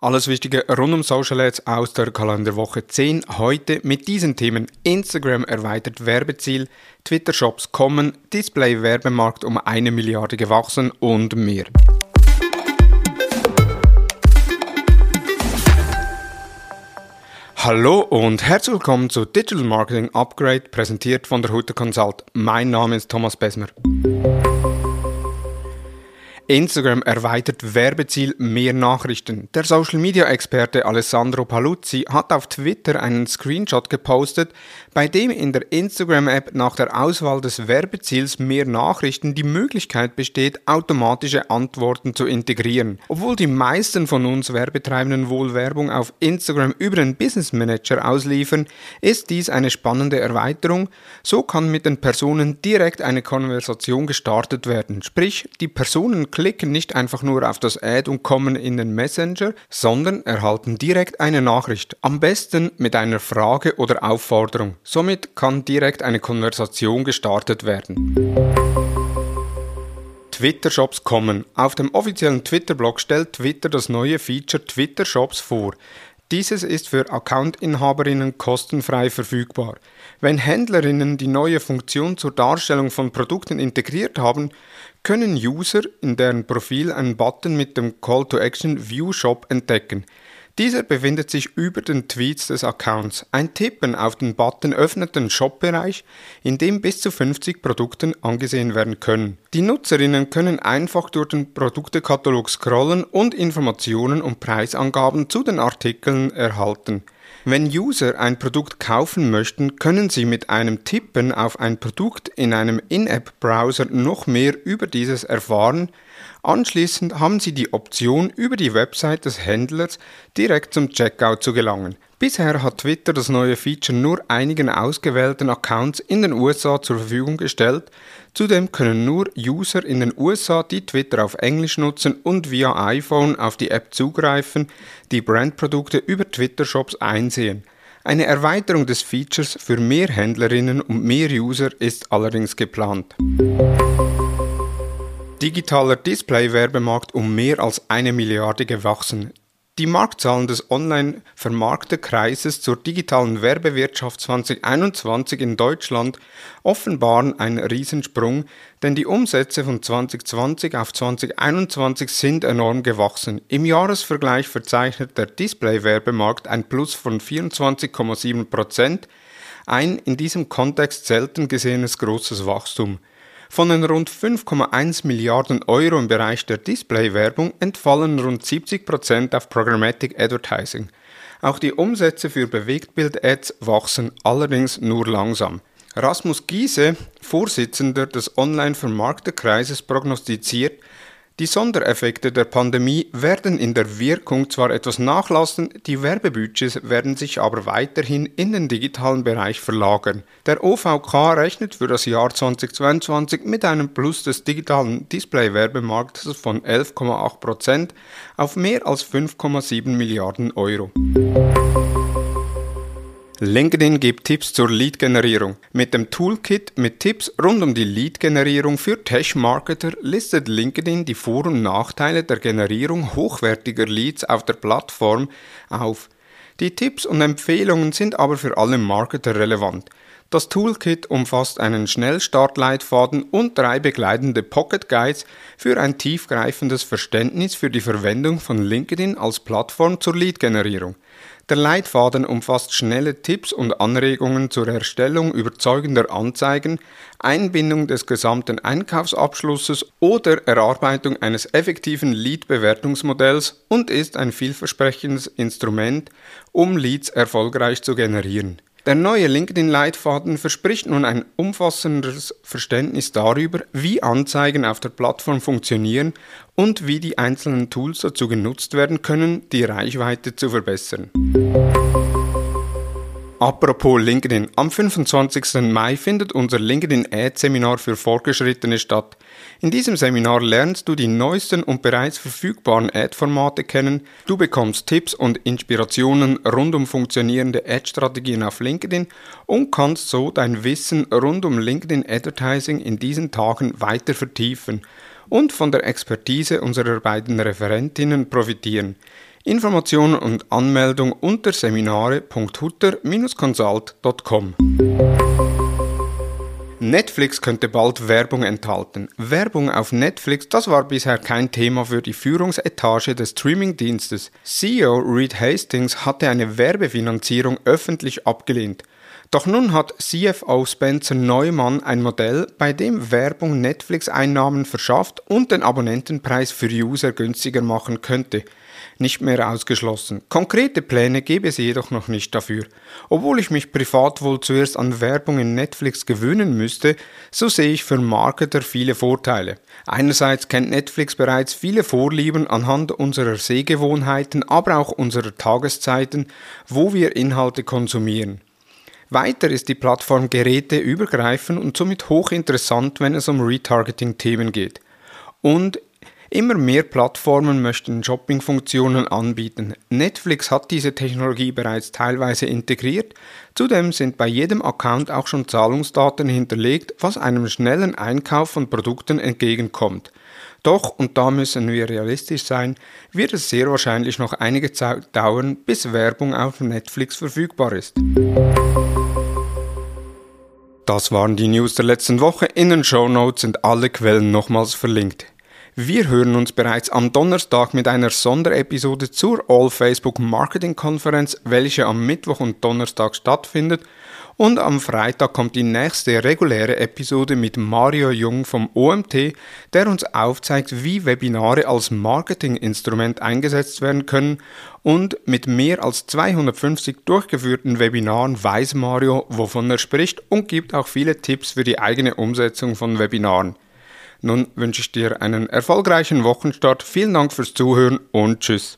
Alles Wichtige rund um Social Ads aus der Kalenderwoche 10. Heute mit diesen Themen Instagram erweitert Werbeziel, Twitter Shops kommen, Display Werbemarkt um eine Milliarde gewachsen und mehr. Hallo und herzlich willkommen zu Digital Marketing Upgrade, präsentiert von der Hutter Consult. Mein Name ist Thomas Besmer. Instagram erweitert Werbeziel mehr Nachrichten. Der Social Media Experte Alessandro Paluzzi hat auf Twitter einen Screenshot gepostet, bei dem in der Instagram App nach der Auswahl des Werbeziels mehr Nachrichten die Möglichkeit besteht, automatische Antworten zu integrieren. Obwohl die meisten von uns Werbetreibenden wohl Werbung auf Instagram über den Business Manager ausliefern, ist dies eine spannende Erweiterung. So kann mit den Personen direkt eine Konversation gestartet werden. Sprich, die Personen klicken nicht einfach nur auf das Ad und kommen in den Messenger, sondern erhalten direkt eine Nachricht, am besten mit einer Frage oder Aufforderung. Somit kann direkt eine Konversation gestartet werden. Twitter-Shops kommen. Auf dem offiziellen Twitter-Blog stellt Twitter das neue Feature Twitter-Shops vor. Dieses ist für Accountinhaberinnen kostenfrei verfügbar. Wenn Händlerinnen die neue Funktion zur Darstellung von Produkten integriert haben, können User in deren Profil einen Button mit dem Call to Action View Shop entdecken. Dieser befindet sich über den Tweets des Accounts. Ein Tippen auf den Button öffnet den Shop-Bereich, in dem bis zu 50 Produkte angesehen werden können. Die Nutzerinnen können einfach durch den Produktekatalog scrollen und Informationen und Preisangaben zu den Artikeln erhalten. Wenn User ein Produkt kaufen möchten, können sie mit einem Tippen auf ein Produkt in einem In-App-Browser noch mehr über dieses erfahren. Anschließend haben sie die Option, über die Website des Händlers direkt zum Checkout zu gelangen. Bisher hat Twitter das neue Feature nur einigen ausgewählten Accounts in den USA zur Verfügung gestellt. Zudem können nur User in den USA, die Twitter auf Englisch nutzen und via iPhone auf die App zugreifen, die Brandprodukte über Twitter-Shops einsehen. Eine Erweiterung des Features für mehr Händlerinnen und mehr User ist allerdings geplant. Digitaler Display-Werbemarkt um mehr als eine Milliarde gewachsen. Die Marktzahlen des Online-Vermarkterkreises zur digitalen Werbewirtschaft 2021 in Deutschland offenbaren einen Riesensprung, denn die Umsätze von 2020 auf 2021 sind enorm gewachsen. Im Jahresvergleich verzeichnet der Display-Werbemarkt ein Plus von 24,7 Prozent, ein in diesem Kontext selten gesehenes großes Wachstum. Von den rund 5,1 Milliarden Euro im Bereich der Display-Werbung entfallen rund 70 Prozent auf Programmatic Advertising. Auch die Umsätze für Bewegtbild-Ads wachsen allerdings nur langsam. Rasmus Giese, Vorsitzender des Online-Vermarkterkreises, prognostiziert, die Sondereffekte der Pandemie werden in der Wirkung zwar etwas nachlassen, die Werbebudgets werden sich aber weiterhin in den digitalen Bereich verlagern. Der OVK rechnet für das Jahr 2022 mit einem Plus des digitalen Display-Werbemarktes von 11,8% auf mehr als 5,7 Milliarden Euro. LinkedIn gibt Tipps zur Lead-Generierung. Mit dem Toolkit mit Tipps rund um die Lead-Generierung für Tech-Marketer listet LinkedIn die Vor- und Nachteile der Generierung hochwertiger Leads auf der Plattform auf. Die Tipps und Empfehlungen sind aber für alle Marketer relevant. Das Toolkit umfasst einen Schnellstartleitfaden und drei begleitende Pocket Guides für ein tiefgreifendes Verständnis für die Verwendung von LinkedIn als Plattform zur Lead-Generierung. Der Leitfaden umfasst schnelle Tipps und Anregungen zur Erstellung überzeugender Anzeigen, Einbindung des gesamten Einkaufsabschlusses oder Erarbeitung eines effektiven Lead-Bewertungsmodells und ist ein vielversprechendes Instrument, um Leads erfolgreich zu generieren. Der neue LinkedIn-Leitfaden verspricht nun ein umfassendes Verständnis darüber, wie Anzeigen auf der Plattform funktionieren und wie die einzelnen Tools dazu genutzt werden können, die Reichweite zu verbessern. Apropos LinkedIn, am 25. Mai findet unser LinkedIn Ad Seminar für Fortgeschrittene statt. In diesem Seminar lernst du die neuesten und bereits verfügbaren Ad-Formate kennen, du bekommst Tipps und Inspirationen rund um funktionierende Ad-Strategien auf LinkedIn und kannst so dein Wissen rund um LinkedIn Advertising in diesen Tagen weiter vertiefen und von der Expertise unserer beiden Referentinnen profitieren. Informationen und Anmeldung unter seminare.hutter-consult.com. Netflix könnte bald Werbung enthalten. Werbung auf Netflix, das war bisher kein Thema für die Führungsetage des Streamingdienstes. CEO Reed Hastings hatte eine Werbefinanzierung öffentlich abgelehnt. Doch nun hat CFO Spencer Neumann ein Modell, bei dem Werbung Netflix-Einnahmen verschafft und den Abonnentenpreis für User günstiger machen könnte nicht mehr ausgeschlossen. Konkrete Pläne gäbe es jedoch noch nicht dafür. Obwohl ich mich privat wohl zuerst an Werbung in Netflix gewöhnen müsste, so sehe ich für Marketer viele Vorteile. Einerseits kennt Netflix bereits viele Vorlieben anhand unserer Sehgewohnheiten, aber auch unserer Tageszeiten, wo wir Inhalte konsumieren. Weiter ist die Plattform geräteübergreifend und somit hochinteressant, wenn es um Retargeting-Themen geht. Und Immer mehr Plattformen möchten Shopping-Funktionen anbieten. Netflix hat diese Technologie bereits teilweise integriert. Zudem sind bei jedem Account auch schon Zahlungsdaten hinterlegt, was einem schnellen Einkauf von Produkten entgegenkommt. Doch, und da müssen wir realistisch sein, wird es sehr wahrscheinlich noch einige Zeit dauern, bis Werbung auf Netflix verfügbar ist. Das waren die News der letzten Woche. In den Show Notes sind alle Quellen nochmals verlinkt. Wir hören uns bereits am Donnerstag mit einer Sonderepisode zur All Facebook Marketing Konferenz, welche am Mittwoch und Donnerstag stattfindet. Und am Freitag kommt die nächste reguläre Episode mit Mario Jung vom OMT, der uns aufzeigt, wie Webinare als Marketinginstrument eingesetzt werden können. Und mit mehr als 250 durchgeführten Webinaren weiß Mario, wovon er spricht und gibt auch viele Tipps für die eigene Umsetzung von Webinaren. Nun wünsche ich dir einen erfolgreichen Wochenstart. Vielen Dank fürs Zuhören und tschüss.